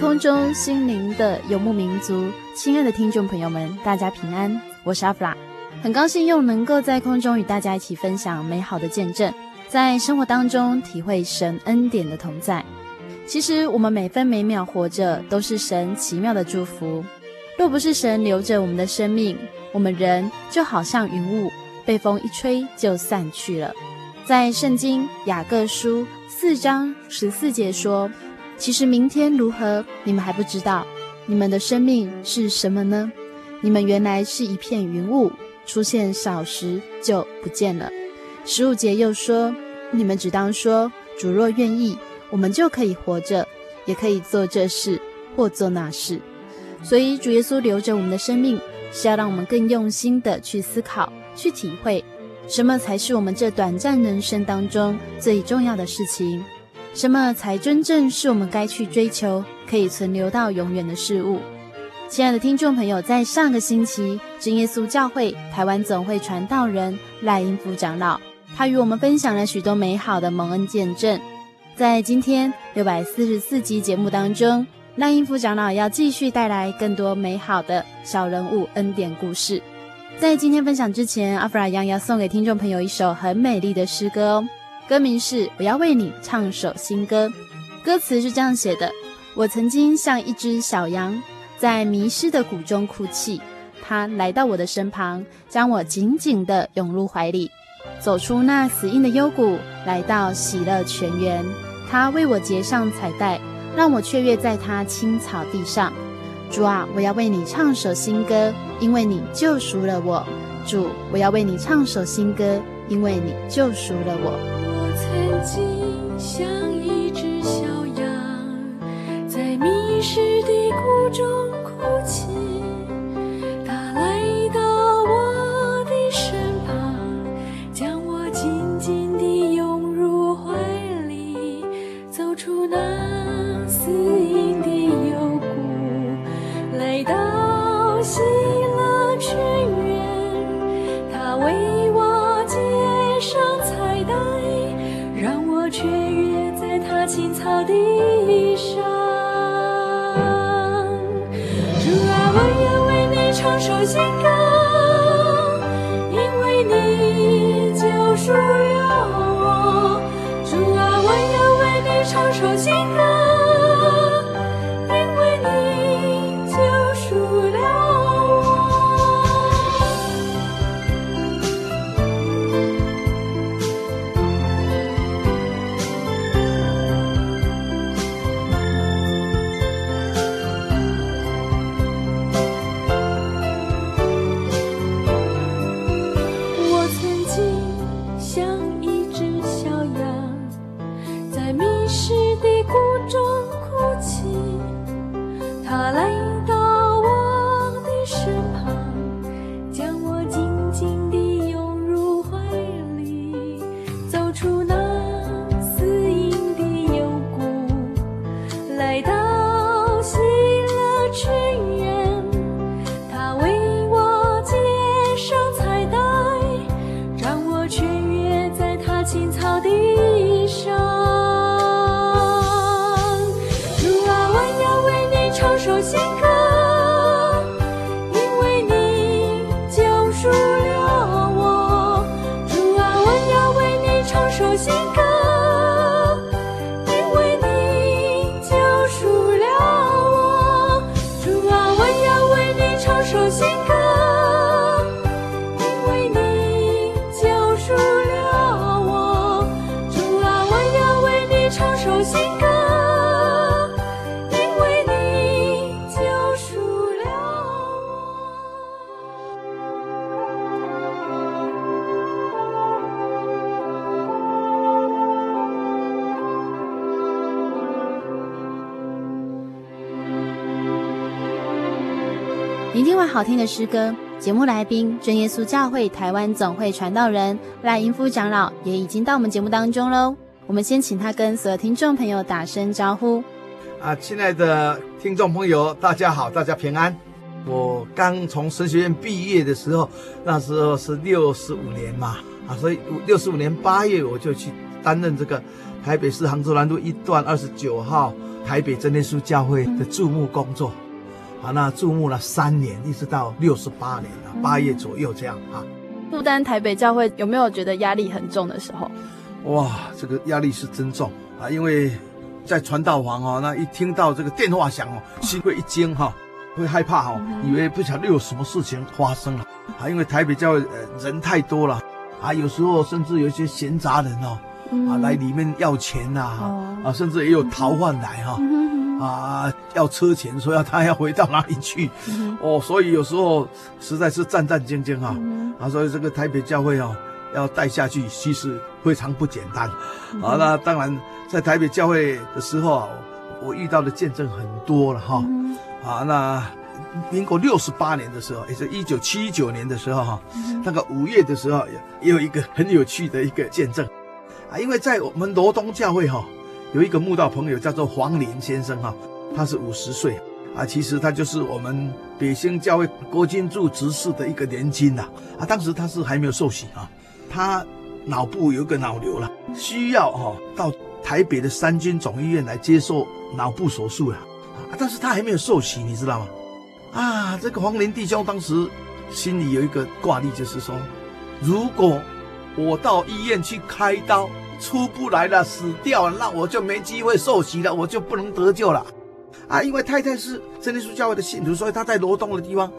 空中，心灵的游牧民族，亲爱的听众朋友们，大家平安，我是阿弗拉，很高兴又能够在空中与大家一起分享美好的见证，在生活当中体会神恩典的同在。其实我们每分每秒活着，都是神奇妙的祝福。若不是神留着我们的生命，我们人就好像云雾，被风一吹就散去了。在圣经雅各书四章十四节说。其实明天如何，你们还不知道。你们的生命是什么呢？你们原来是一片云雾，出现少时就不见了。十五节又说：你们只当说，主若愿意，我们就可以活着，也可以做这事或做那事。所以主耶稣留着我们的生命，是要让我们更用心的去思考、去体会，什么才是我们这短暂人生当中最重要的事情。什么才真正是我们该去追求、可以存留到永远的事物？亲爱的听众朋友，在上个星期，真耶稣教会台湾总会传道人赖英福长老，他与我们分享了许多美好的蒙恩见证。在今天六百四十四集节目当中，赖英福长老要继续带来更多美好的小人物恩典故事。在今天分享之前，阿弗拉央要送给听众朋友一首很美丽的诗歌哦。歌名是《我要为你唱首新歌》，歌词是这样写的：我曾经像一只小羊，在迷失的谷中哭泣，他来到我的身旁，将我紧紧地拥入怀里，走出那死硬的幽谷，来到喜乐泉源。他为我结上彩带，让我雀跃在他青草地上。主啊，我要为你唱首新歌，因为你救赎了我。主，我要为你唱首新歌，因为你救赎了我。曾经像一只小羊，在迷失的谷中哭泣。好听的诗歌，节目来宾真耶稣教会台湾总会传道人赖英夫长老也已经到我们节目当中喽。我们先请他跟所有听众朋友打声招呼。啊，亲爱的听众朋友，大家好，大家平安。我刚从神学院毕业的时候，那时候是六十五年嘛，啊，所以六十五年八月我就去担任这个台北市杭州南路一段二十九号台北真耶稣教会的注目工作。啊，那注目了三年，一直到六十八年了，八月左右这样啊。负担台北教会有没有觉得压力很重的时候？哇，这个压力是真重啊！因为在传道房哦，那一听到这个电话响哦，心会一惊哈，会害怕哈，以为不晓得有什么事情发生了啊。因为台北教会呃人太多了啊，有时候甚至有一些闲杂人哦，啊来里面要钱呐，啊甚至也有逃犯来哈。啊，要车钱，说要他要回到哪里去？嗯、哦，所以有时候实在是战战兢兢啊。嗯、啊，所以这个台北教会哦，要带下去，其实非常不简单。嗯、啊，那当然在台北教会的时候啊，我遇到的见证很多了哈。嗯、啊，那民国六十八年的时候，也是一九七九年的时候哈，嗯、那个五月的时候，也有一个很有趣的一个见证。啊，因为在我们罗东教会哈。有一个慕道朋友叫做黄林先生哈，他是五十岁啊，其实他就是我们北兴教会郭金柱执事的一个年金呐啊，当时他是还没有受洗啊，他脑部有一个脑瘤了，需要哈到台北的三军总医院来接受脑部手术了啊，但是他还没有受洗，你知道吗？啊，这个黄林弟兄当时心里有一个挂虑，就是说，如果我到医院去开刀。出不来了，死掉了，那我就没机会受洗了，我就不能得救了，啊！因为太太是真耶稣教会的信徒，所以他在挪动的地方，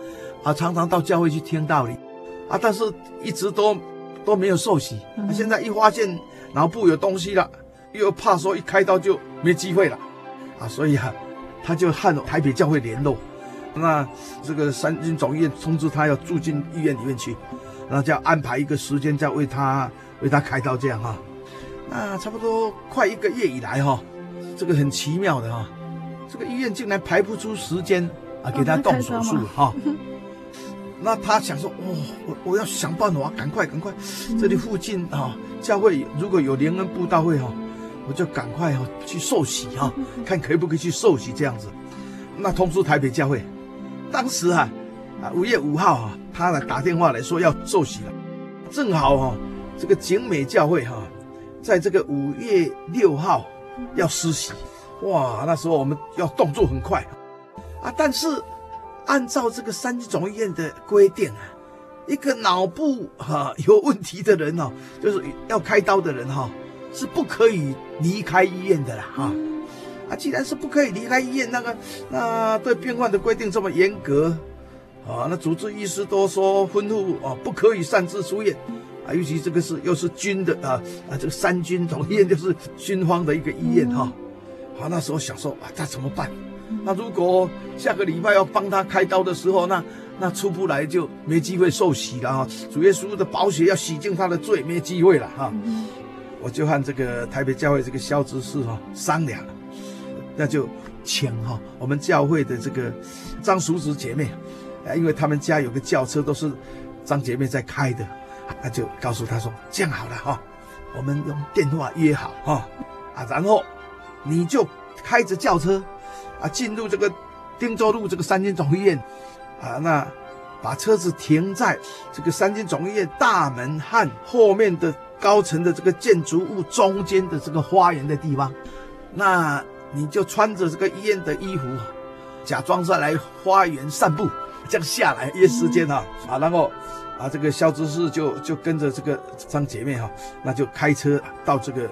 啊，常常到教会去听道理，啊，但是一直都都没有受洗。啊，现在一发现脑部有东西了，又怕说一开刀就没机会了，啊，所以啊，他就和台北教会联络，那这个三军总医院通知他要住进医院里面去，然后就要安排一个时间再为他为他开刀这样哈。那差不多快一个月以来哈，这个很奇妙的哈，这个医院竟然排不出时间啊给他动手术哈。那他想说，哦，我我要想办法，赶快赶快，这里附近啊教会如果有联恩布道会哈，我就赶快哈去受洗哈，看可不可以去受洗这样子。那通知台北教会，当时哈啊五月五号啊，他来打电话来说要受洗了，正好哈这个景美教会哈。在这个五月六号要施洗，哇，那时候我们要动作很快啊！但是按照这个三级总医院的规定啊，一个脑部哈 有问题的人哦，就是要开刀的人哈，是不可以离开医院的啦哈！啊，既然是不可以离开医院，那个那对病患的规定这么严格啊，那主治医师都说吩咐啊，不可以擅自出院。啊，尤其这个是又是军的啊啊，这个三军总医院就是军方的一个医院哈。好，那时候想说啊，那怎么办？那如果下个礼拜要帮他开刀的时候，那那出不来就没机会受洗了哈。主耶稣的宝血要洗净他的罪，没机会了哈。我就和这个台北教会这个肖执事哈商量，那就请哈我们教会的这个张叔侄姐妹啊，因为他们家有个轿车都是张姐妹在开的。他就告诉他说：“这样好了哈，我们用电话约好哈啊，然后你就开着轿车啊进入这个汀州路这个三军总医院啊，那把车子停在这个三军总医院大门和后面的高层的这个建筑物中间的这个花园的地方，那你就穿着这个医院的衣服假装是来花园散步，这样下来约时间哈啊，然后啊这个肖执事就就跟着这个张姐妹哈，那就开车到这个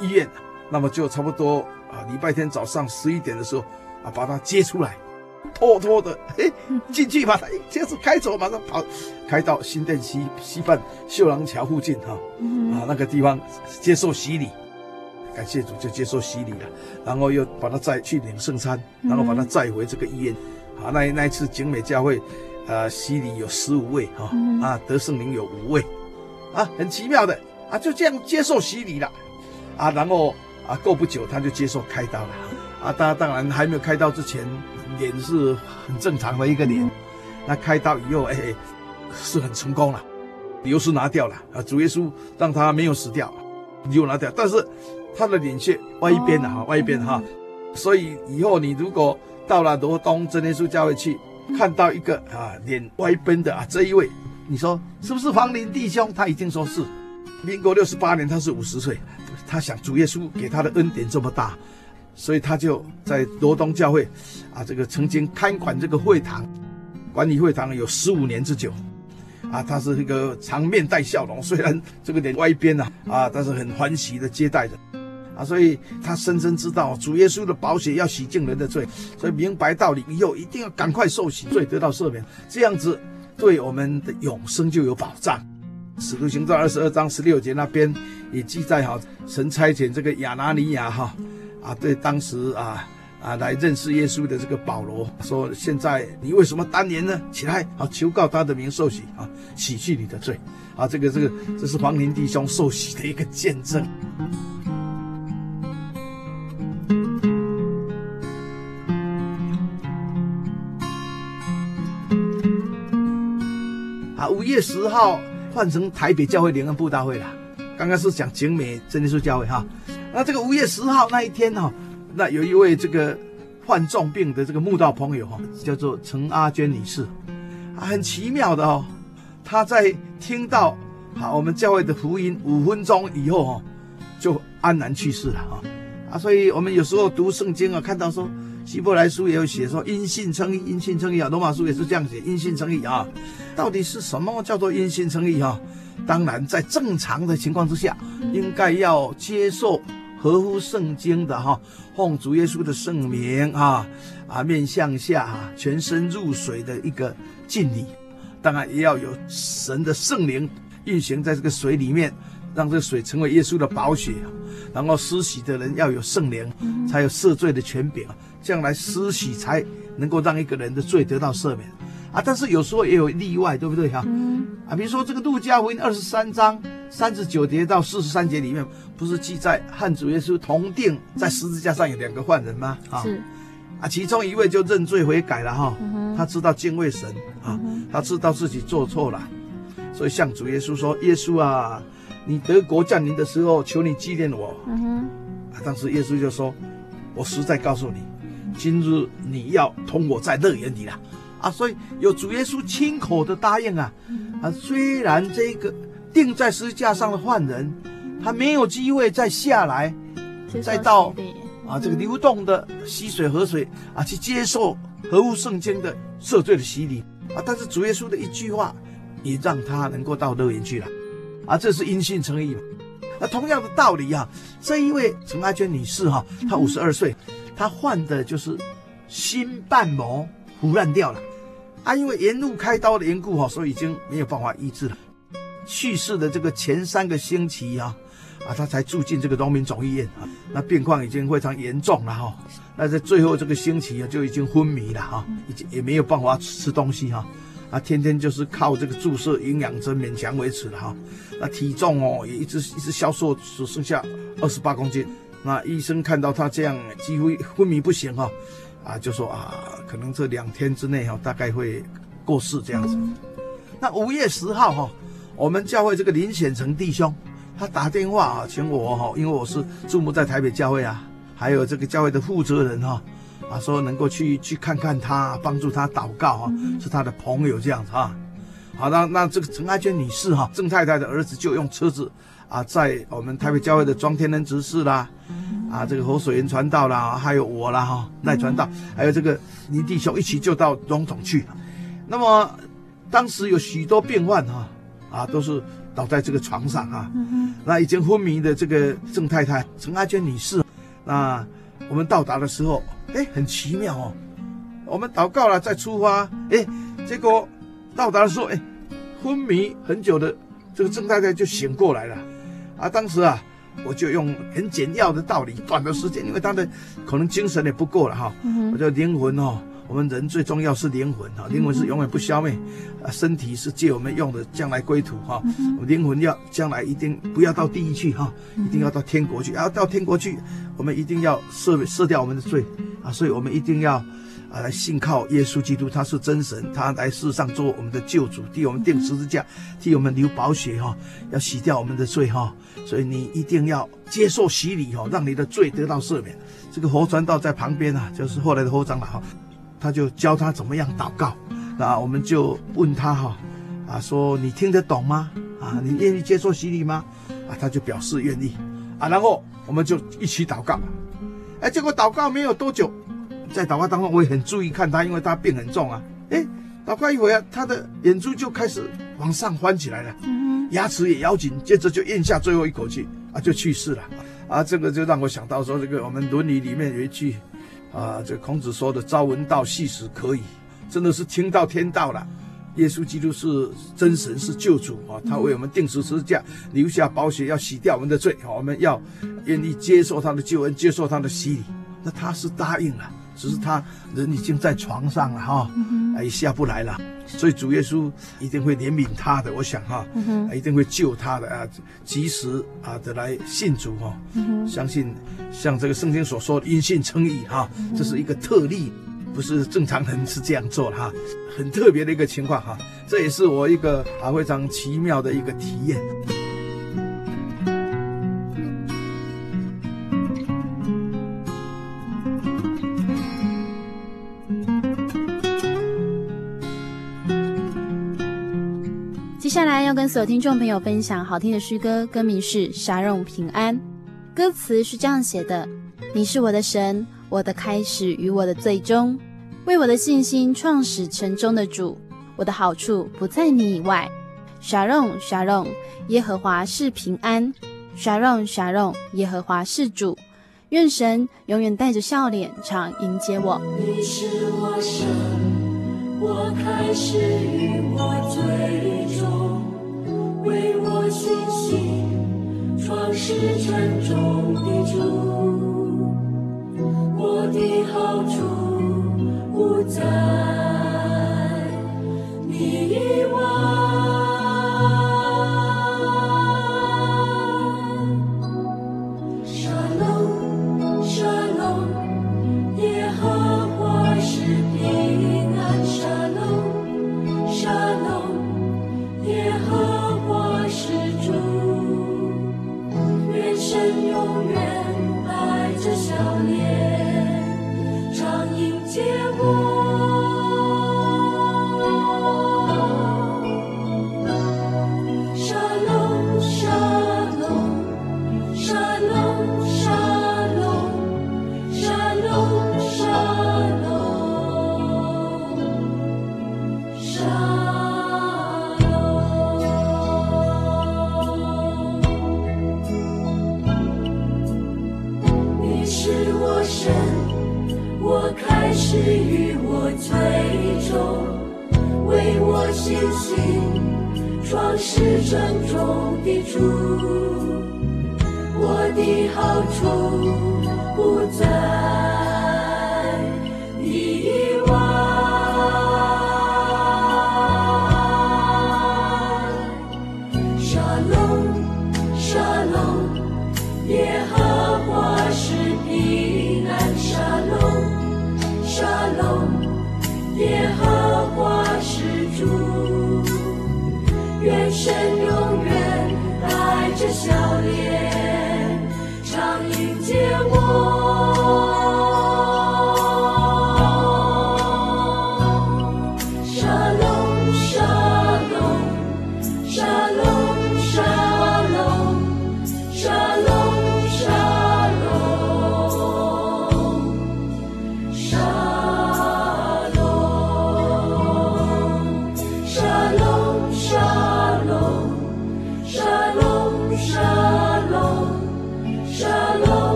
医院，那么就差不多啊礼拜天早上十一点的时候啊把她接出来。偷偷的，哎，进去把他这样子开走，马上跑，开到新店西西畔秀廊桥附近哈，啊那个地方接受洗礼，感谢主就接受洗礼了，然后又把他载去领圣餐，然后把他载回这个医院，啊那那一次景美教会，呃洗礼有十五位哈，啊得圣灵有五位，啊很奇妙的啊就这样接受洗礼了，啊然后啊过不久他就接受开刀了，啊当当然还没有开刀之前。脸是很正常的一个脸，那开刀以后，哎，是很成功了，瘤是拿掉了啊，主耶稣让他没有死掉，瘤拿掉，但是他的脸却歪一边了哈，歪一边哈，所以以后你如果到了罗东真耶稣教会去，看到一个啊脸歪边的啊这一位，你说是不是黄林弟兄？他一定说是，民国六十八年他是五十岁，他想主耶稣给他的恩典这么大。所以他就在罗东教会，啊，这个曾经看管这个会堂，管理会堂有十五年之久，啊，他是一个常面带笑容，虽然这个脸歪边啊，啊，但是很欢喜的接待着，啊，所以他深深知道主耶稣的宝血要洗净人的罪，所以明白道理以后一定要赶快受洗，罪得到赦免，这样子对我们的永生就有保障。使徒行传二十二章十六节那边也记载哈，神差遣这个亚拿尼亚哈。啊，对，当时啊啊来认识耶稣的这个保罗说：“现在你为什么单言呢？起来，啊，求告他的名受洗啊，洗去你的罪。”啊，这个这个这是黄林弟兄受洗的一个见证。啊，五月十号换成台北教会联合布大会了。刚刚是讲景美真耶稣教会哈。那这个五月十号那一天哈，那有一位这个患重病的这个慕道朋友哈，叫做陈阿娟女士，啊，很奇妙的哦，她在听到好我们教会的福音五分钟以后哈，就安然去世了哈，啊，所以我们有时候读圣经啊，看到说希伯来书也有写说因信称义，因信称义啊，罗马书也是这样写，因信称义啊，到底是什么叫做因信称义哈？当然在正常的情况之下，应该要接受。合乎圣经的哈，奉主耶稣的圣名啊啊，面向下啊，全身入水的一个敬礼，当然也要有神的圣灵运行在这个水里面，让这个水成为耶稣的宝血，然后施洗的人要有圣灵，才有赦罪的权柄，这样来施洗才能够让一个人的罪得到赦免啊。但是有时候也有例外，对不对哈？啊，比如说这个路加福音二十三章。三十九节到四十三节里面，不是记载汉主耶稣同定在十字架上有两个犯人吗？啊，是啊，其中一位就认罪悔改了哈，他知道敬畏神啊，他知道自己做错了，所以向主耶稣说：“耶稣啊，你得国降临的时候，求你纪念我。”啊，当时耶稣就说：“我实在告诉你，今日你要同我在乐园里了。”啊，所以有主耶稣亲口的答应啊，啊，虽然这个。钉在十字架上的犯人，他没有机会再下来，再到啊这个流动的溪水河水啊去接受合乎圣经的赦罪的洗礼啊。但是主耶稣的一句话，也让他能够到乐园去了啊。这是因信称义嘛。那同样的道理啊，这一位陈阿娟女士哈，她五十二岁，他患的就是心瓣膜腐烂掉了啊，因为沿路开刀的缘故哈，所以已经没有办法医治了。去世的这个前三个星期啊，啊，他才住进这个农民总医院啊，那病况已经非常严重了哈。那在最后这个星期啊，就已经昏迷了哈，已经也没有办法吃东西哈，啊，天天就是靠这个注射营养针勉强维持了哈。那体重哦也一直一直消瘦，只剩下二十八公斤。那医生看到他这样几乎昏迷不醒哈，啊，就说啊，可能这两天之内哈，大概会过世这样子。那五月十号哈。我们教会这个林显成弟兄，他打电话啊，请我哈，因为我是驻牧在台北教会啊，还有这个教会的负责人哈，啊，说能够去去看看他，帮助他祷告啊，是他的朋友这样子啊。好，那那这个陈爱娟女士哈，郑太太的儿子就用车子啊，在我们台北教会的庄天恩执事啦，啊，这个活水源传道啦，还有我啦哈，赖传道，还有这个林弟兄一起就到荣总去了。那么当时有许多病患哈，啊，都是倒在这个床上啊。那已经昏迷的这个郑太太陈阿娟女士，那我们到达的时候，哎，很奇妙哦。我们祷告了再出发，哎，结果到达的时候，哎，昏迷很久的这个郑太太就醒过来了。啊，当时啊。我就用很简要的道理，短的时间，因为他的可能精神也不够了哈。我就灵魂哦，我们人最重要是灵魂哈，灵魂是永远不消灭，啊，身体是借我们用的，将来归土哈。灵魂要将来一定不要到地狱去哈，一定要到天国去，然后到天国去，我们一定要赦赦掉我们的罪啊，所以我们一定要。啊，来信靠耶稣基督，他是真神，他来世上做我们的救主，替我们钉十字架，替我们流宝血哈，要洗掉我们的罪哈，所以你一定要接受洗礼哈，让你的罪得到赦免。这个活传道在旁边啊，就是后来的活长老哈，他就教他怎么样祷告。那我们就问他哈，啊，说你听得懂吗？啊，你愿意接受洗礼吗？啊，他就表示愿意。啊，然后我们就一起祷告。哎，结果祷告没有多久。在祷告当中，我也很注意看他，因为他病很重啊。哎，祷告一会儿，他的眼珠就开始往上翻起来了，牙齿也咬紧，接着就咽下最后一口气啊，就去世了。啊，这个就让我想到说，这个我们《伦理》里面有一句啊，这孔子说的“朝闻道，夕死可矣”，真的是听到天道了。耶稣基督是真神，是救主啊，他为我们定十字架，留下宝血，要洗掉我们的罪。我们要愿意接受他的救恩，接受他的洗礼，那他是答应了。只是他人已经在床上了哈，哎，下不来了，所以主耶稣一定会怜悯他的，我想哈，一定会救他的啊，及时啊的来信主哈，相信像这个圣经所说的因信称义哈，这是一个特例，不是正常人是这样做的哈，很特别的一个情况哈，这也是我一个啊非常奇妙的一个体验。接下来要跟所有听众朋友分享好听的诗歌，歌名是《沙龙平安》。歌词是这样写的：你是我的神，我的开始与我的最终，为我的信心创始成终的主，我的好处不在你以外。沙龙沙龙，耶和华是平安。沙龙沙龙，耶和华是主。愿神永远带着笑脸常迎接我。你是我神，我开始与我最终。为我信心创始成终的主，我的好处不在你。是掌中的主，我的好处不在意外。沙龙，沙龙，耶。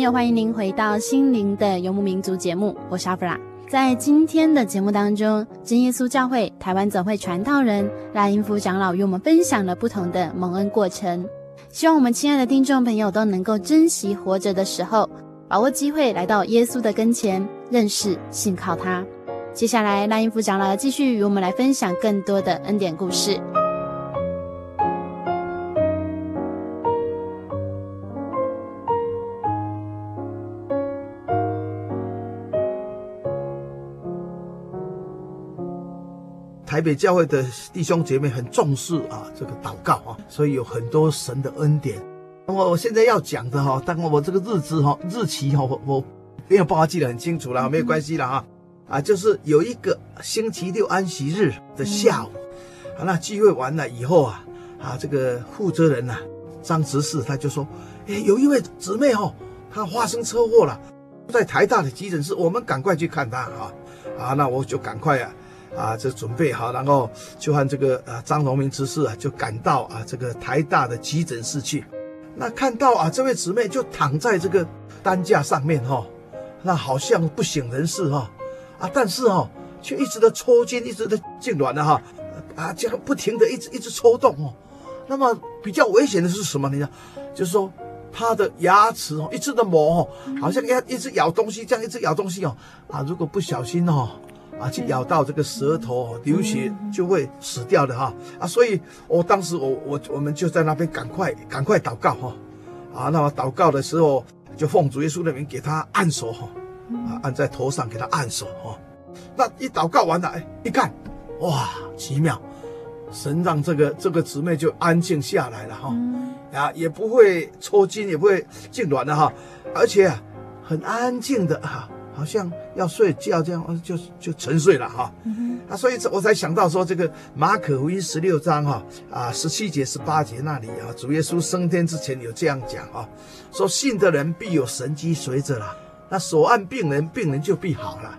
朋友，欢迎您回到《心灵的游牧民族》节目，我是阿弗拉。在今天的节目当中，真耶稣教会台湾总会传道人赖英夫长老与我们分享了不同的蒙恩过程。希望我们亲爱的听众朋友都能够珍惜活着的时候，把握机会来到耶稣的跟前，认识、信靠他。接下来，赖英夫长老继续与我们来分享更多的恩典故事。台北教会的弟兄姐妹很重视啊，这个祷告啊，所以有很多神的恩典。那么我现在要讲的哈，当我这个日子哈、日期哈，我我没有办法记得很清楚了，没有关系了哈。啊，就是有一个星期六安息日的下午，啊，那聚会完了以后啊，啊，这个负责人呐，张执事他就说，哎，有一位姊妹哦，她发生车祸了，在台大的急诊室，我们赶快去看她啊，啊，那我就赶快啊。啊，这准备好，然后就和这个啊张荣明执事啊，就赶到啊这个台大的急诊室去。那看到啊这位姊妹就躺在这个担架上面哈、哦，那好像不省人事哈、哦，啊但是哈、哦、却一直的抽筋，一直的痉挛的哈，啊这样不停的一直一直抽动哦。那么比较危险的是什么呢？就是说他的牙齿哦一直的磨哦，好像要一直咬东西，这样一直咬东西哦，啊如果不小心哦。啊，去咬到这个舌头流血就会死掉的哈。啊，所以我当时我我我们就在那边赶快赶快祷告哈。啊，那么祷告的时候就奉主耶稣的名给他按手哈。啊，按在头上给他按手哦。那一祷告完了，哎，一看，哇，奇妙，神让这个这个姊妹就安静下来了哈，啊，也不会抽筋，也不会痉挛的哈，而且啊，很安静的哈。好像要睡觉这样，就就沉睡了哈。啊，所以我才想到说，这个马可福音十六章哈啊十七节十八节那里啊，主耶稣升天之前有这样讲啊，说信的人必有神机随着了，那所按病人，病人就必好了。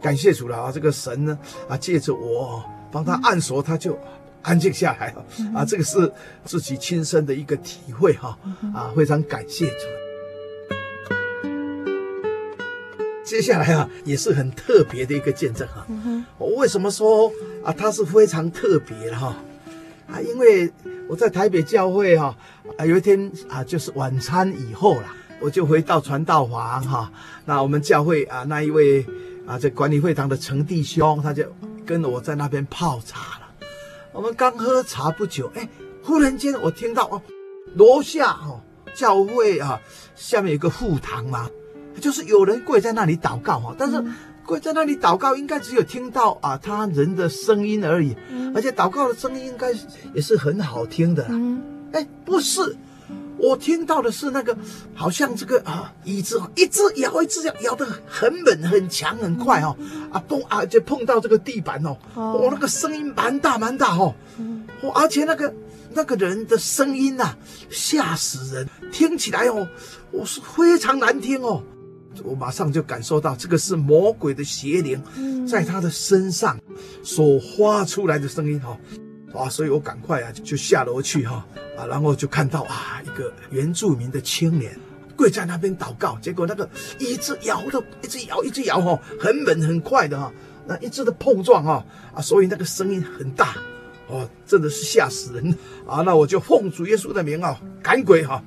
感谢主了啊，这个神呢啊借着我帮他按手，他就安静下来了啊，这个是自己亲身的一个体会哈啊，非常感谢主。接下来啊，也是很特别的一个见证哈。我为什么说啊，它是非常特别的哈？啊，因为我在台北教会哈，啊，有一天啊，就是晚餐以后啦，我就回到传道房哈。那我们教会啊，那一位啊，这管理会堂的陈弟兄，他就跟我在那边泡茶了。我们刚喝茶不久，哎，忽然间我听到哦，楼下哈教会啊，下面有个副堂嘛。就是有人跪在那里祷告哈，但是跪在那里祷告，应该只有听到啊他人的声音而已，而且祷告的声音应该也是很好听的。哎，不是，我听到的是那个好像这个啊椅子一直摇，一直摇，摇得很稳、很强、很快哦，啊碰啊就碰到这个地板哦，哦。那个声音蛮大蛮大哦，而且那个那个人的声音呐吓死人，听起来哦我是非常难听哦。我马上就感受到这个是魔鬼的邪灵，在他的身上所发出来的声音哈，啊，所以我赶快啊就下楼去哈啊，然后就看到啊一个原住民的青年跪在那边祷告，结果那个一直摇的，一直摇，一直摇哈，很稳很快的哈，那一直的碰撞哈啊，所以那个声音很大哦，真的是吓死人啊！那我就奉主耶稣的名啊赶鬼哈，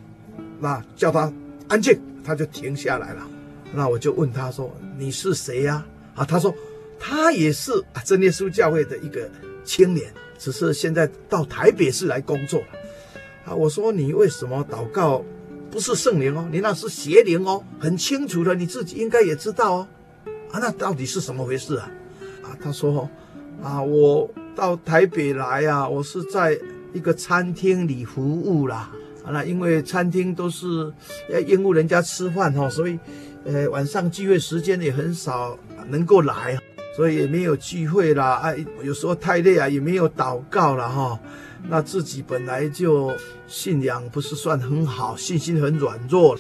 那叫他安静，他就停下来了。那我就问他说：“你是谁呀？”啊，他说：“他也是啊，真耶稣教会的一个青年，只是现在到台北市来工作。”啊，我说：“你为什么祷告不是圣灵哦？你那是邪灵哦，很清楚的，你自己应该也知道哦。”啊，那到底是什么回事啊？啊，他说：“啊，我到台北来啊，我是在一个餐厅里服务啦。啊，那因为餐厅都是要应付人家吃饭哈，所以。”呃，晚上聚会时间也很少能够来，所以也没有聚会啦。哎、啊，有时候太累啊，也没有祷告了哈。那自己本来就信仰不是算很好，信心很软弱。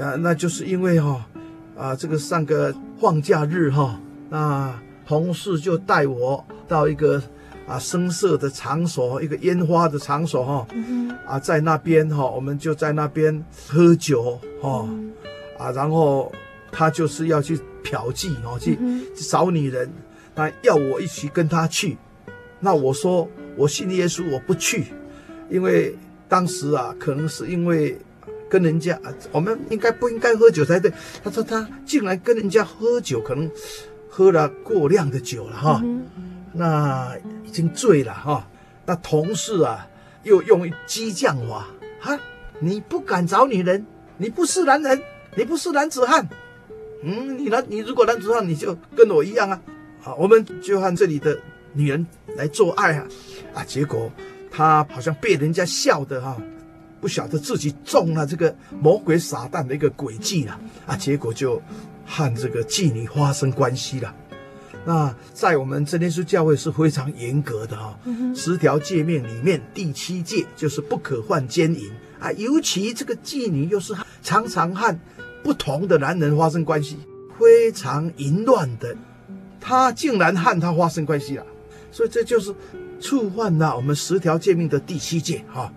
啊，那就是因为哈，啊，这个上个放假日哈，那同事就带我到一个啊声色的场所，一个烟花的场所哈。啊，在那边哈，我们就在那边喝酒哈。啊，然后他就是要去嫖妓哦，去找女人，那要我一起跟他去。那我说我信耶稣，我不去，因为当时啊，可能是因为跟人家，我们应该不应该喝酒才对。他说他竟然跟人家喝酒，可能喝了过量的酒了哈，那已经醉了哈。那同事啊，又用激将法啊，你不敢找女人，你不是男人。你不是男子汉，嗯，你男，你如果男子汉，你就跟我一样啊，好，我们就和这里的女人来做爱啊，啊，结果他好像被人家笑的哈、啊，不晓得自己中了这个魔鬼撒旦的一个诡计了啊，结果就和这个妓女发生关系了。那在我们真耶稣教会是非常严格的哈、啊，十条诫命里面第七戒就是不可犯奸淫。啊，尤其这个妓女又是常常和不同的男人发生关系，非常淫乱的，他竟然和他发生关系了，所以这就是触犯了我们十条诫命的第七戒哈。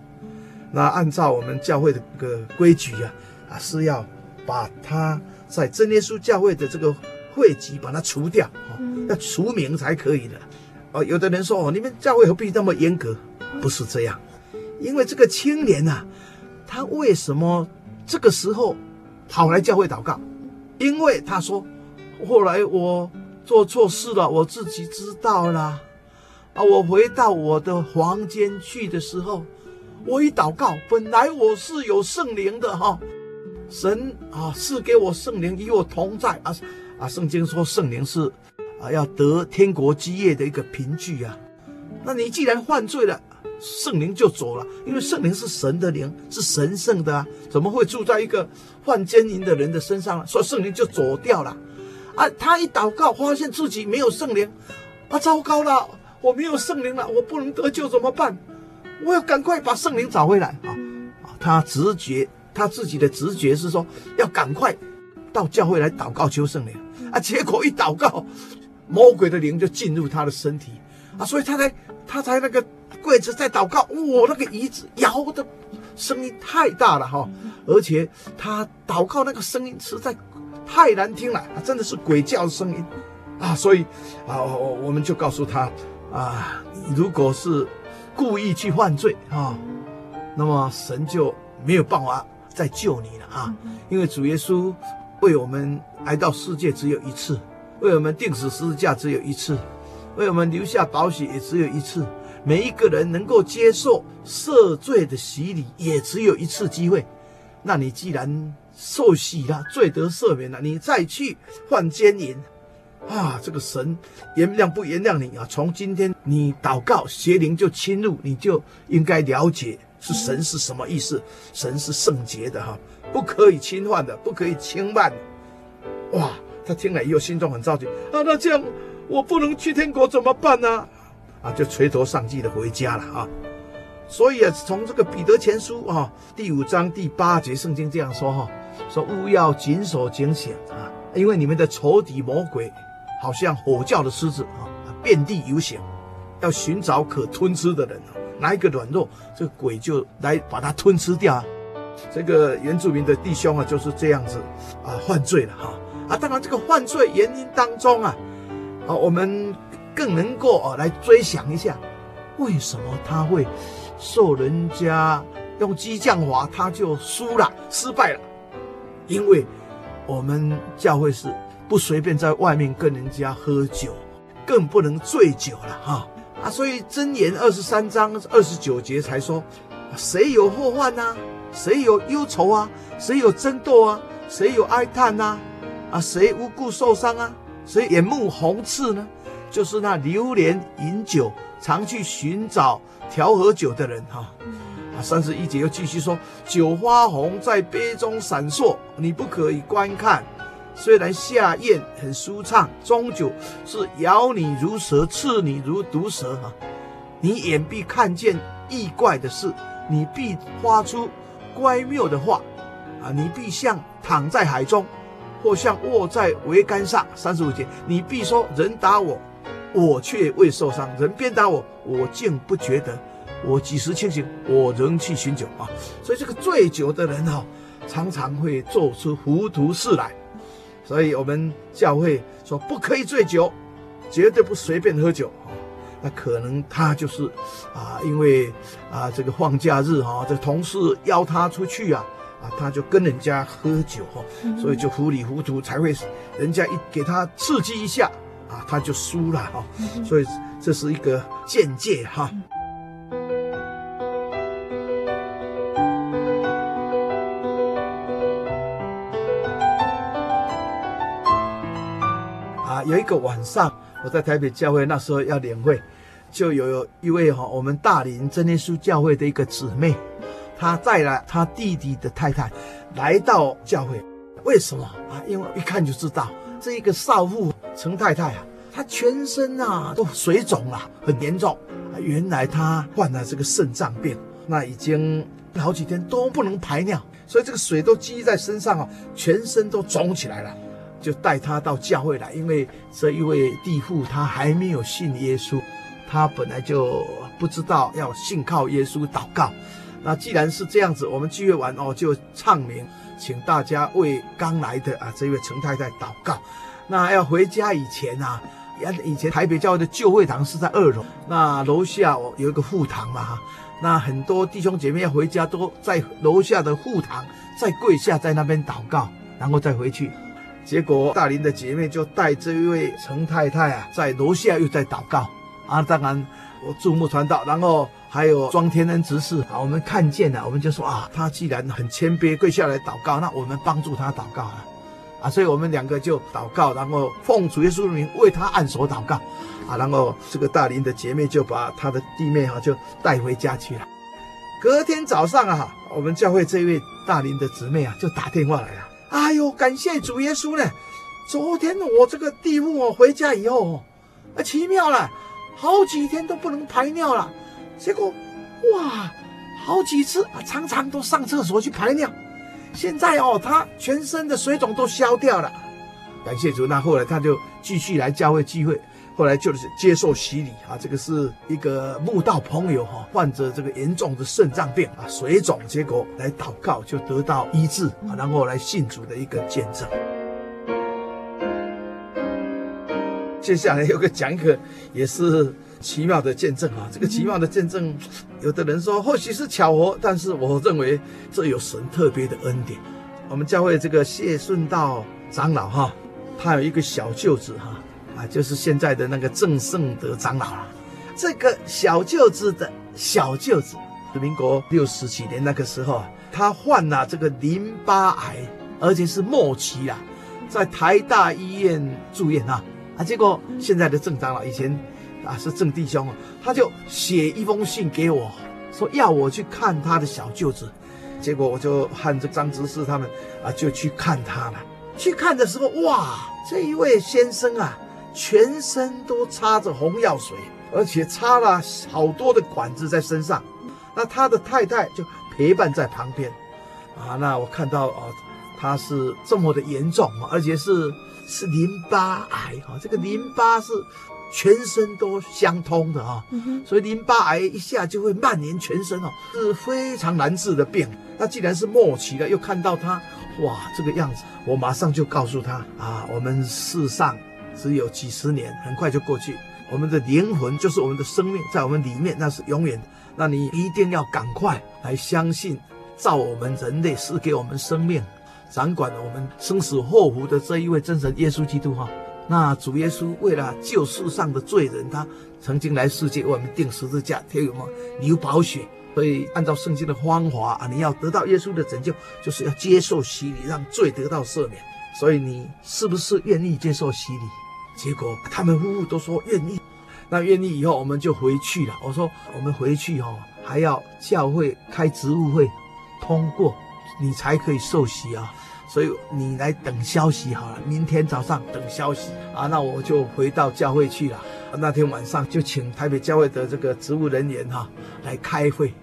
那按照我们教会的这个规矩啊，啊是要把他在真耶稣教会的这个会籍把它除掉，要除名才可以的。哦，有的人说哦，你们教会何必那么严格？不是这样，因为这个青年呐、啊，他为什么这个时候？跑来教会祷告，因为他说，后来我做错事了，我自己知道了。啊，我回到我的房间去的时候，我一祷告，本来我是有圣灵的哈，神啊赐给我圣灵与我同在啊啊！圣经说圣灵是啊要得天国基业的一个凭据啊。那你既然犯罪了，圣灵就走了，因为圣灵是神的灵，是神圣的啊，怎么会住在一个犯奸淫的人的身上了？所以圣灵就走掉了。啊，他一祷告，发现自己没有圣灵，啊，糟糕了，我没有圣灵了，我不能得救怎么办？我要赶快把圣灵找回来啊！啊，他直觉，他自己的直觉是说要赶快到教会来祷告求圣灵啊，结果一祷告，魔鬼的灵就进入他的身体啊，所以他才。他才那个跪着在祷告，我，那个椅子摇的声音太大了哈，而且他祷告那个声音实在太难听了，真的是鬼叫的声音啊！所以啊，我们就告诉他啊，如果是故意去犯罪啊，那么神就没有办法再救你了啊，因为主耶稣为我们来到世界只有一次，为我们钉死十字架只有一次。为我们留下宝血也只有一次，每一个人能够接受赦罪的洗礼也只有一次机会。那你既然受洗了，罪得赦免了，你再去犯奸淫啊，这个神原谅不原谅你啊？从今天你祷告，邪灵就侵入，你就应该了解是神是什么意思。神是圣洁的哈，不可以侵犯的，不可以轻慢。哇，他听了以后心中很着急啊，那这样。我不能去天国怎么办呢？啊，啊就垂头丧气的回家了啊。所以啊，从这个彼得前书啊第五章第八节圣经这样说哈，说务要谨守警醒啊，因为你们的仇敌魔鬼好像吼叫的狮子啊，遍地游行，要寻找可吞吃的人，哪一个软弱，这个鬼就来把它吞吃掉啊。这个原住民的弟兄啊就是这样子啊犯罪了哈啊，当然这个犯罪原因当中啊。啊，我们更能够啊来追想一下，为什么他会受人家用激将法，他就输了，失败了？因为我们教会是不随便在外面跟人家喝酒，更不能醉酒了哈啊！所以箴言二十三章二十九节才说：谁有祸患呐？谁有忧愁啊？谁有争斗啊？谁有哀叹呐？啊，谁无故受伤啊？谁眼目红赤呢，就是那流连饮酒、常去寻找调和酒的人哈。啊，三十一节又继续说：酒花红在杯中闪烁，你不可以观看。虽然下咽很舒畅，终究是咬你如蛇，刺你如毒蛇哈。你眼必看见异怪的事，你必发出乖谬的话啊，你必像躺在海中。或像卧在桅杆上，三十五节，你必说人打我，我却未受伤；人鞭打我，我竟不觉得。我几时清醒，我仍去寻酒啊！所以这个醉酒的人哈、哦，常常会做出糊涂事来。所以我们教会说不可以醉酒，绝对不随便喝酒啊。那可能他就是啊，因为啊这个放假日哈，这同事邀他出去啊。啊，他就跟人家喝酒哈，所以就糊里糊涂，才会人家一给他刺激一下啊，他就输了哈。所以这是一个见解哈。啊，有一个晚上，我在台北教会那时候要年会，就有一位哈我们大林真耶稣教会的一个姊妹。她带了她弟弟的太太来到教会，为什么啊？因为一看就知道，这一个少妇陈太太啊，她全身啊都水肿了，很严重。原来她患了这个肾脏病，那已经好几天都不能排尿，所以这个水都积在身上啊，全身都肿起来了。就带她到教会来，因为这一位弟妇她还没有信耶稣，她本来就不知道要信靠耶稣祷告。那既然是这样子，我们聚会完哦，就唱名，请大家为刚来的啊这位陈太太祷告。那要回家以前啊，以前台北教会的旧会堂是在二楼，那楼下哦有一个副堂嘛。那很多弟兄姐妹要回家都在楼下的副堂再跪下在那边祷告，然后再回去。结果大林的姐妹就带这一位陈太太啊，在楼下又在祷告啊。当然我注目传道，然后还有庄天恩执事啊，我们看见了，我们就说啊，他既然很谦卑，跪下来祷告，那我们帮助他祷告了，啊，所以我们两个就祷告，然后奉主耶稣的名为他按手祷告，啊，然后这个大林的姐妹就把她的弟妹哈就带回家去了。隔天早上啊，我们教会这位大林的姊妹啊就打电话来了，哎呦，感谢主耶稣呢，昨天我这个弟父哦回家以后，啊，奇妙了。好几天都不能排尿了，结果，哇，好几次啊，常常都上厕所去排尿。现在哦，他全身的水肿都消掉了，感谢主。那后来他就继续来教会聚会，后来就是接受洗礼啊。这个是一个慕道朋友哈，患者这个严重的肾脏病啊，水肿，结果来祷告就得到医治，然后来信主的一个见证。接下来有个讲一个也是奇妙的见证啊，这个奇妙的见证，有的人说或许是巧合，但是我认为这有神特别的恩典。我们教会这个谢顺道长老哈，他有一个小舅子哈啊，就是现在的那个郑胜德长老了。这个小舅子的小舅子，民国六十几年那个时候，他患了这个淋巴癌，而且是末期啊，在台大医院住院啊。啊，结果现在的郑长老以前啊是郑弟兄啊，他就写一封信给我，说要我去看他的小舅子。结果我就和这张执事他们啊就去看他了。去看的时候，哇，这一位先生啊，全身都插着红药水，而且插了好多的管子在身上。那他的太太就陪伴在旁边。啊，那我看到啊，他是这么的严重啊，而且是。是淋巴癌哈，这个淋巴是全身都相通的哈，所以淋巴癌一下就会蔓延全身哦，是非常难治的病。那既然是末期了，又看到他哇这个样子，我马上就告诉他啊，我们世上只有几十年，很快就过去。我们的灵魂就是我们的生命，在我们里面那是永远的。那你一定要赶快来相信，造我们人类是给我们生命。掌管我们生死祸福的这一位真神耶稣基督哈，那主耶稣为了救世上的罪人，他曾经来世界为我们钉十字架，替我们流宝血。所以按照圣经的方法啊，你要得到耶稣的拯救，就是要接受洗礼，让罪得到赦免。所以你是不是愿意接受洗礼？结果他们夫妇都说愿意。那愿意以后，我们就回去了。我说我们回去哈，还要教会开职务会通过。你才可以受洗啊，所以你来等消息好了。明天早上等消息啊，那我就回到教会去了。那天晚上就请台北教会的这个职务人员哈来开会，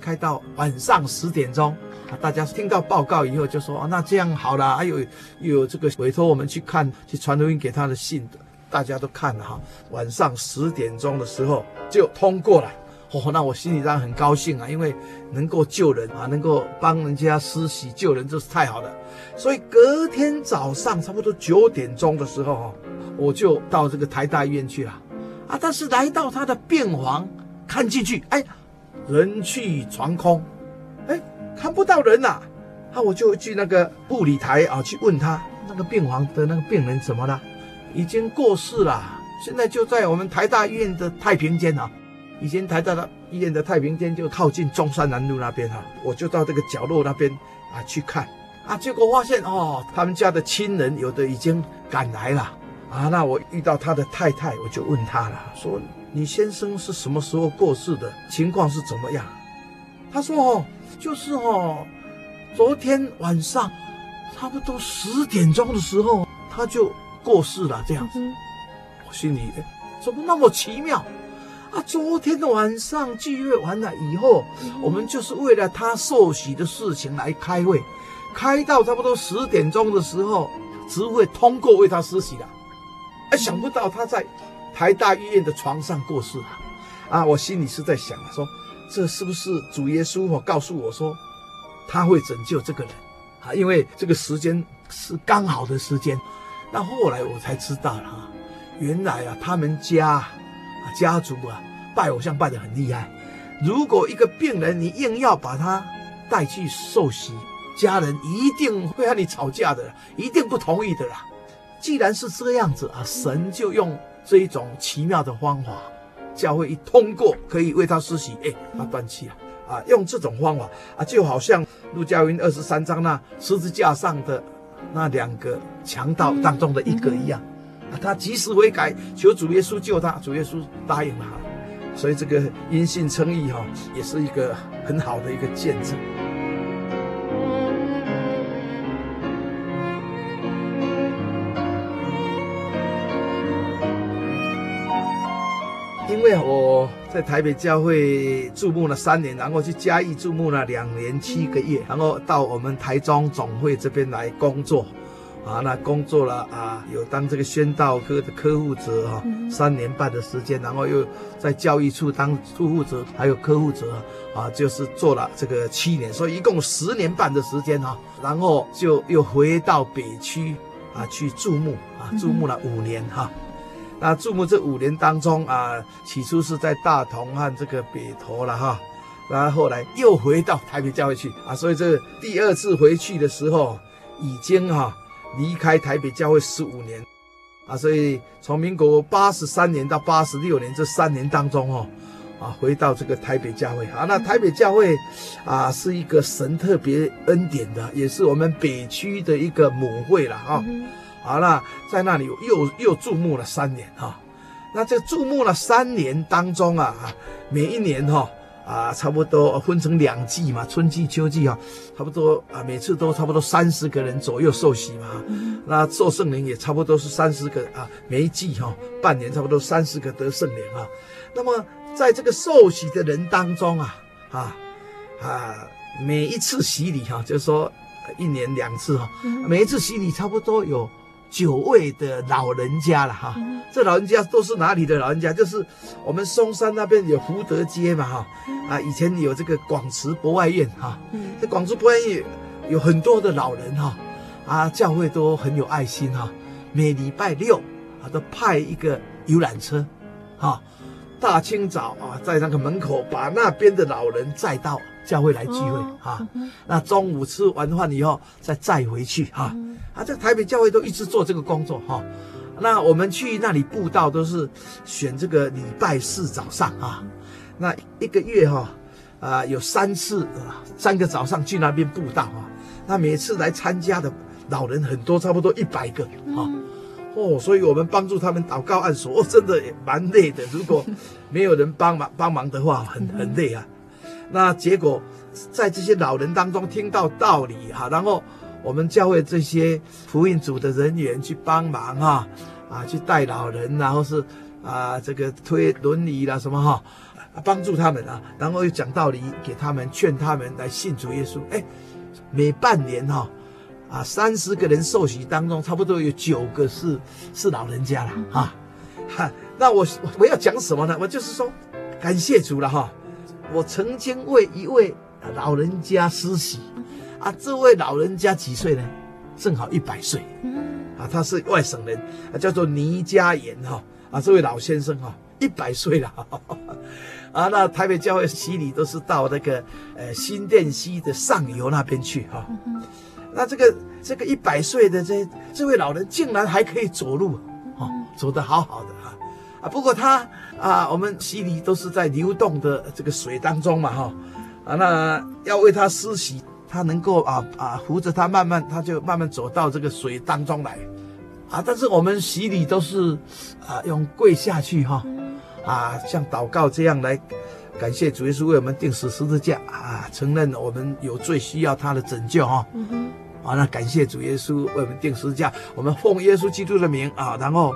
开到晚上十点钟啊。大家听到报告以后就说啊，那这样好了，还有又有这个委托我们去看去传福音给他的信的，大家都看了哈。晚上十点钟的时候就通过了。哦，那我心里当然很高兴啊，因为能够救人啊，能够帮人家施洗救人，这是太好了。所以隔天早上差不多九点钟的时候，哈，我就到这个台大医院去了。啊，但是来到他的病房，看进去，哎，人去床空，哎，看不到人呐。啊，我就去那个护理台啊，去问他那个病房的那个病人怎么了，已经过世了，现在就在我们台大医院的太平间啊。以前台大的医院的太平间就靠近中山南路那边哈，我就到这个角落那边啊去看啊，结果发现哦，他们家的亲人有的已经赶来了啊。那我遇到他的太太，我就问他了，说你先生是什么时候过世的？情况是怎么样？他说哦，就是哦，昨天晚上差不多十点钟的时候他就过世了，这样子。我心里哎，怎么那么奇妙？啊，昨天的晚上聚会完了以后，我们就是为了他受洗的事情来开会，开到差不多十点钟的时候，职务会通过为他施洗了。哎，想不到他在台大医院的床上过世了。啊，我心里是在想说，这是不是主耶稣我告诉我说，他会拯救这个人啊？因为这个时间是刚好的时间。那后来我才知道了啊，原来啊，他们家。家族啊，拜偶像拜得很厉害。如果一个病人你硬要把他带去受洗，家人一定会和你吵架的，一定不同意的啦。既然是这样子啊，神就用这一种奇妙的方法，教会一通过可以为他施洗，哎，他断气了啊！用这种方法啊，就好像路加福音二十三章那十字架上的那两个强盗当中的一个一样，啊，他及时悔改，求主耶稣救他，主耶稣答应了，所以这个因信称义哈，也是一个很好的一个见证。因为我在台北教会注目了三年，然后去嘉义注目了两年七个月，然后到我们台中总会这边来工作，啊，那工作了啊，有当这个宣道科的科护者哈，三年半的时间，然后又在教育处当处护者，还有科护者啊，就是做了这个七年，所以一共十年半的时间哈，然后就又回到北区啊去注目啊，注目了五年哈。那注目这五年当中啊，起初是在大同和这个北投了哈，然后后来又回到台北教会去啊，所以这第二次回去的时候，已经哈离开台北教会十五年。啊，所以从民国八十三年到八十六年这三年当中哦，啊回到这个台北教会。啊，那台北教会啊是一个神特别恩典的，也是我们北区的一个母会了哈。好了，在那里又又注目了三年哈，那这注目了三年当中啊，每一年哈啊，差不多分成两季嘛，春季秋季啊，差不多啊，每次都差不多三十个人左右受洗嘛，那受圣灵也差不多是三十个啊，每一季哈，半年差不多三十个得圣灵啊，那么在这个受洗的人当中啊啊啊，每一次洗礼哈，就是说一年两次哈，每一次洗礼差不多有。九位的老人家了哈，这老人家都是哪里的老人家？就是我们嵩山那边有福德街嘛哈，啊，以前有这个广慈博爱院哈，这广慈博爱院有很多的老人哈，啊，教会都很有爱心哈，每礼拜六啊都派一个游览车，哈，大清早啊在那个门口把那边的老人载到。教会来聚会哈，那中午吃完饭以后再再回去哈，啊，在台北教会都一直做这个工作哈。那我们去那里布道都是选这个礼拜四早上啊，那一个月哈啊有三次三个早上去那边布道啊，那每次来参加的老人很多，差不多一百个啊，哦，所以我们帮助他们祷告按手，哦，真的也蛮累的。如果没有人帮忙帮忙的话，很很累啊。那结果，在这些老人当中听到道理哈，然后我们教会这些福音组的人员去帮忙哈，啊，去带老人，然后是啊这个推轮椅啦什么哈，帮助他们啊，然后又讲道理给他们，劝他们来信主耶稣。哎，每半年哈，啊三十个人受洗当中，差不多有九个是是老人家了哈，哈。那我我要讲什么呢？我就是说，感谢主了哈。我曾经为一位老人家施洗，啊，这位老人家几岁呢？正好一百岁，啊，他是外省人，啊，叫做倪家言哈，啊，这位老先生哈，一百岁了，啊，那台北教会洗礼都是到那个呃新店溪的上游那边去哈，那这个这个一百岁的这这位老人竟然还可以走路，哦，走得好好的哈。啊，不过他啊，我们洗礼都是在流动的这个水当中嘛，哈，啊，那要为他施洗，他能够啊啊扶着他慢慢，他就慢慢走到这个水当中来，啊，但是我们洗礼都是啊用跪下去哈，啊像祷告这样来感谢主耶稣为我们定死十字架啊，承认我们有罪需要他的拯救哈，啊，那感谢主耶稣为我们定十字架，我们奉耶稣基督的名啊，然后。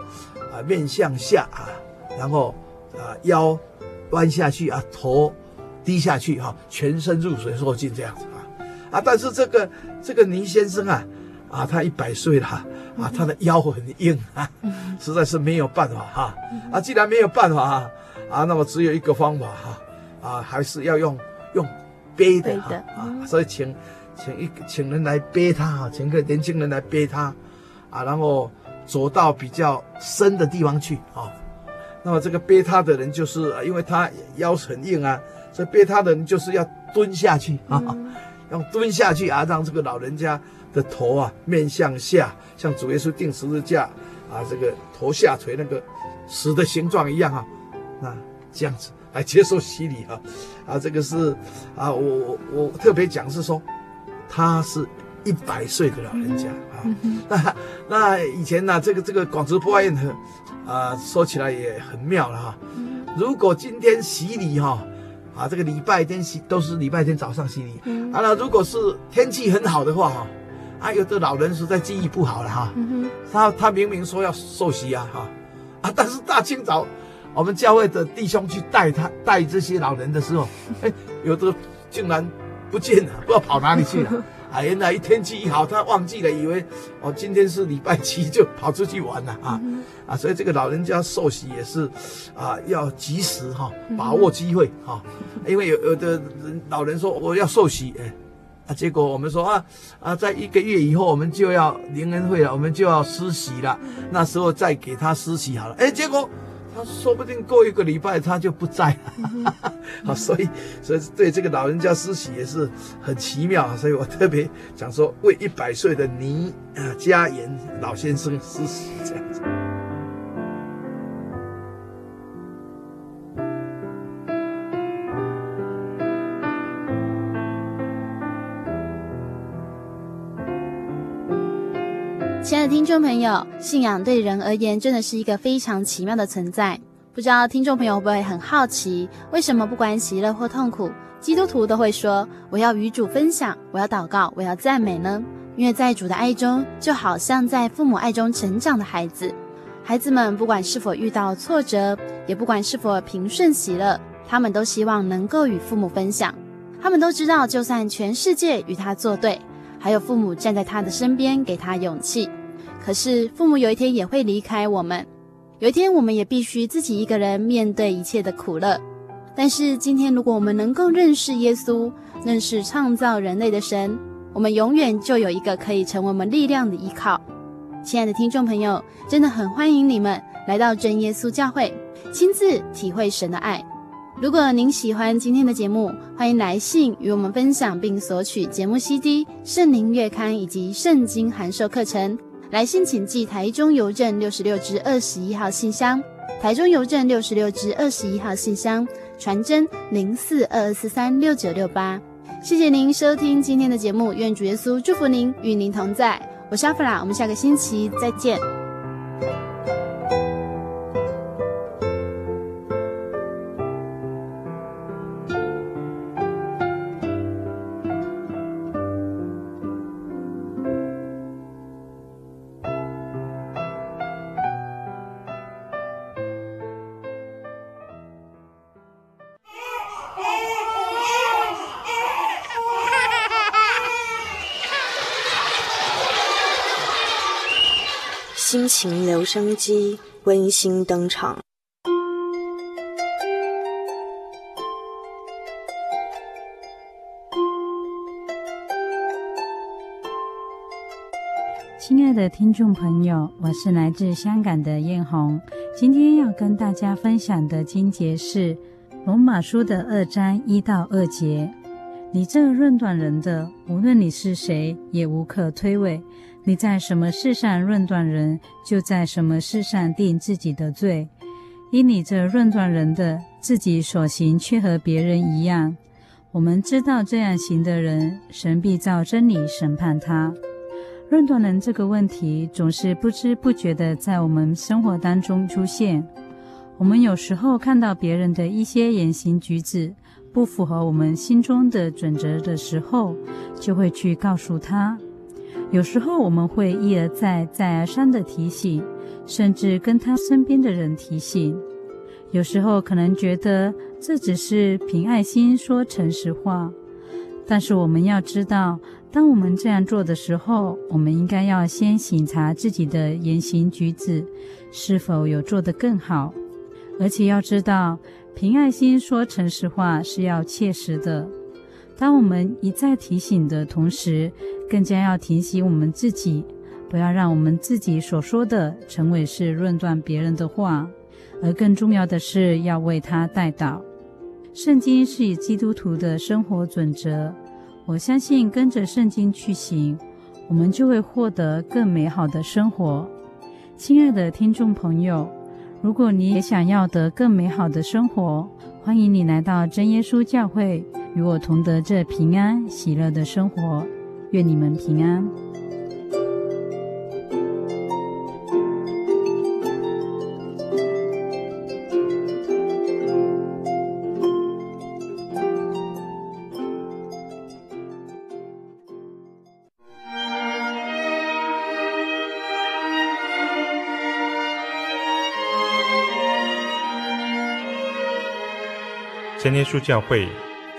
啊，面向下啊，然后啊腰弯下去啊，头低下去哈、啊，全身入水受浸这样子啊啊！但是这个这个倪先生啊啊，他一百岁了啊，他的腰很硬啊，实在是没有办法哈啊！既然没有办法啊，啊，那么只有一个方法哈啊，啊，还是要用用背的啊，啊，所以请请一请人来背他啊，请个年轻人来背他啊，然后。走到比较深的地方去啊，那么这个背他的人就是，因为他腰很硬啊，所以背他的人就是要蹲下去啊，要蹲下去啊，让这个老人家的头啊面向下，像主耶稣钉十字架啊，这个头下垂那个死的形状一样啊，那这样子来接受洗礼啊，啊，这个是啊，我我我特别讲是说，他是一百岁的老人家啊，那那以前呢，这个这个广慈博爱院的啊，说起来也很妙了哈，如果今天洗礼哈，啊，这个礼拜天洗都是礼拜天早上洗礼，啊，那如果是天气很好的话哈，啊，有的老人实在记忆不好了哈，他他明明说要受洗啊哈，啊，但是大清早。我们教会的弟兄去带他带这些老人的时候，哎，有的竟然不见了，不知道跑哪里去了。啊，原来一天气一好，他忘记了，以为哦今天是礼拜七，就跑出去玩了啊啊！所以这个老人家受洗也是啊，要及时哈，把握机会哈，因为有有的人老人说我要受洗，哎啊，结果我们说啊啊，在一个月以后我们就要灵恩会了，我们就要施洗了，那时候再给他施洗好了，哎，结果。他说不定过一个礼拜他就不在了，好，所以所以对这个老人家施洗也是很奇妙，所以我特别想说为一百岁的倪啊家言老先生施洗这样子。亲爱的听众朋友，信仰对人而言真的是一个非常奇妙的存在。不知道听众朋友会不会很好奇，为什么不管喜乐或痛苦，基督徒都会说我要与主分享，我要祷告，我要赞美呢？因为在主的爱中，就好像在父母爱中成长的孩子。孩子们不管是否遇到挫折，也不管是否平顺喜乐，他们都希望能够与父母分享。他们都知道，就算全世界与他作对，还有父母站在他的身边，给他勇气。可是父母有一天也会离开我们，有一天我们也必须自己一个人面对一切的苦乐。但是今天，如果我们能够认识耶稣，认识创造人类的神，我们永远就有一个可以成为我们力量的依靠。亲爱的听众朋友，真的很欢迎你们来到真耶稣教会，亲自体会神的爱。如果您喜欢今天的节目，欢迎来信与我们分享，并索取节目 CD、圣灵月刊以及圣经函授课程。来信请寄台中邮政六十六支二十一号信箱，台中邮政六十六支二十一号信箱，传真零四二二四三六九六八。谢谢您收听今天的节目，愿主耶稣祝福您，与您同在。我是阿弗拉，我们下个星期再见。情留声机温馨登场。亲爱的听众朋友，我是来自香港的燕红，今天要跟大家分享的经节是罗马书的二章一到二节。你这论断人的，无论你是谁，也无可推诿。你在什么事上论断人，就在什么事上定自己的罪。因你这论断人的，自己所行却和别人一样。我们知道这样行的人，神必照真理审判他。论断人这个问题，总是不知不觉地在我们生活当中出现。我们有时候看到别人的一些言行举止不符合我们心中的准则的时候，就会去告诉他。有时候我们会一而再、再而三地提醒，甚至跟他身边的人提醒。有时候可能觉得这只是凭爱心说诚实话，但是我们要知道，当我们这样做的时候，我们应该要先醒察自己的言行举止是否有做得更好，而且要知道，凭爱心说诚实话是要切实的。当我们一再提醒的同时，更加要提醒我们自己，不要让我们自己所说的成为是论断别人的话，而更重要的是要为他代祷。圣经是以基督徒的生活准则，我相信跟着圣经去行，我们就会获得更美好的生活。亲爱的听众朋友，如果你也想要得更美好的生活，欢迎你来到真耶稣教会，与我同得这平安喜乐的生活。愿你们平安。真耶稣教会，